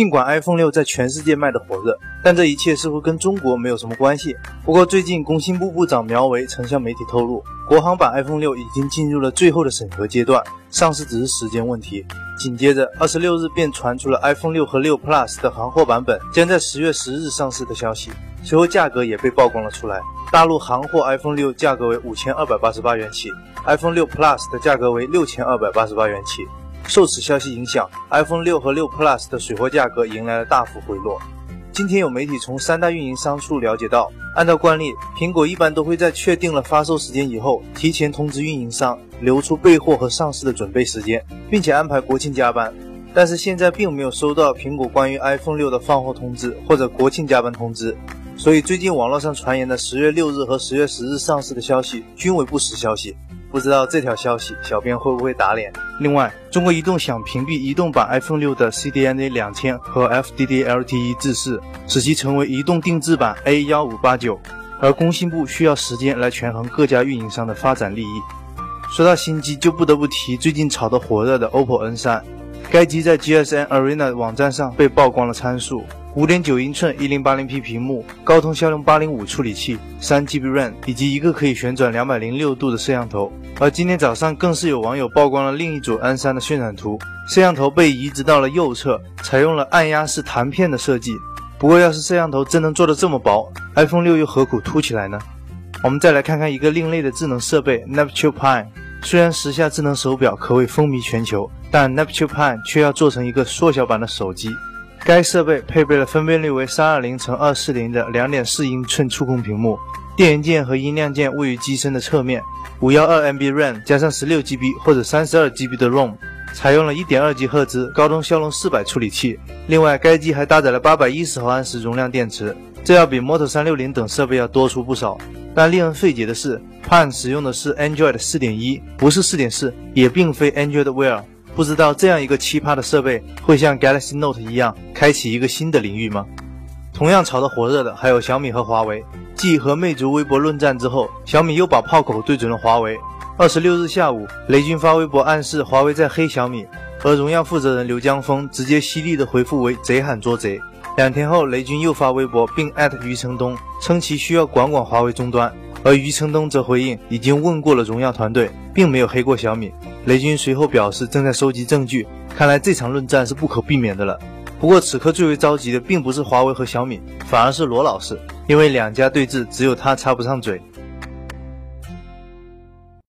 尽管 iPhone 六在全世界卖得火热，但这一切似乎跟中国没有什么关系。不过最近工信部部长苗圩曾向媒体透露，国行版 iPhone 六已经进入了最后的审核阶段，上市只是时间问题。紧接着，二十六日便传出了 iPhone 六和六 Plus 的行货版本将在十月十日上市的消息，随后价格也被曝光了出来。大陆行货 iPhone 六价格为五千二百八十八元起，iPhone 六 Plus 的价格为六千二百八十八元起。受此消息影响，iPhone 六和六 Plus 的水货价格迎来了大幅回落。今天有媒体从三大运营商处了解到，按照惯例，苹果一般都会在确定了发售时间以后，提前通知运营商，留出备货和上市的准备时间，并且安排国庆加班。但是现在并没有收到苹果关于 iPhone 六的放货通知或者国庆加班通知，所以最近网络上传言的十月六日和十月十日上市的消息均为不实消息。不知道这条消息，小编会不会打脸？另外，中国移动想屏蔽移动版 iPhone 六的 CDNA 两千和 FDD LTE 制式，使其成为移动定制版 A 幺五八九，而工信部需要时间来权衡各家运营商的发展利益。说到新机，就不得不提最近炒得火热的 OPPO N 三，该机在 GSM Arena 网站上被曝光了参数。五点九英寸一零八零 P 屏幕，高通骁龙八零五处理器，三 GB RAM，以及一个可以旋转两百零六度的摄像头。而今天早上更是有网友曝光了另一组 N 三的渲染图，摄像头被移植到了右侧，采用了按压式弹片的设计。不过，要是摄像头真能做得这么薄，iPhone 六又何苦凸起来呢？我们再来看看一个另类的智能设备 Neptune Pen。虽然时下智能手表可谓风靡全球，但 Neptune Pen 却要做成一个缩小版的手机。该设备配备了分辨率为三二零乘二四零的两点四英寸触控屏幕，电源键和音量键位于机身的侧面，五幺二 MB RAM 加上十六 GB 或者三十二 GB 的 ROM，采用了一点二 G 赫兹高通骁龙四百处理器。另外，该机还搭载了八百一十毫安时容量电池，这要比 Moto 三六零等设备要多出不少。但令人费解的是，Pan 使用的是 Android 四点一，不是四点四，也并非 Android Wear。不知道这样一个奇葩的设备会像 Galaxy Note 一样开启一个新的领域吗？同样炒得火热的还有小米和华为。继和魅族微博论战之后，小米又把炮口对准了华为。二十六日下午，雷军发微博暗示华为在黑小米，而荣耀负责人刘江峰直接犀利的回复为“贼喊捉贼”。两天后，雷军又发微博并艾特余承东，称其需要管管华为终端。而余承东则回应，已经问过了荣耀团队，并没有黑过小米。雷军随后表示正在收集证据，看来这场论战是不可避免的了。不过此刻最为着急的并不是华为和小米，反而是罗老师，因为两家对峙，只有他插不上嘴。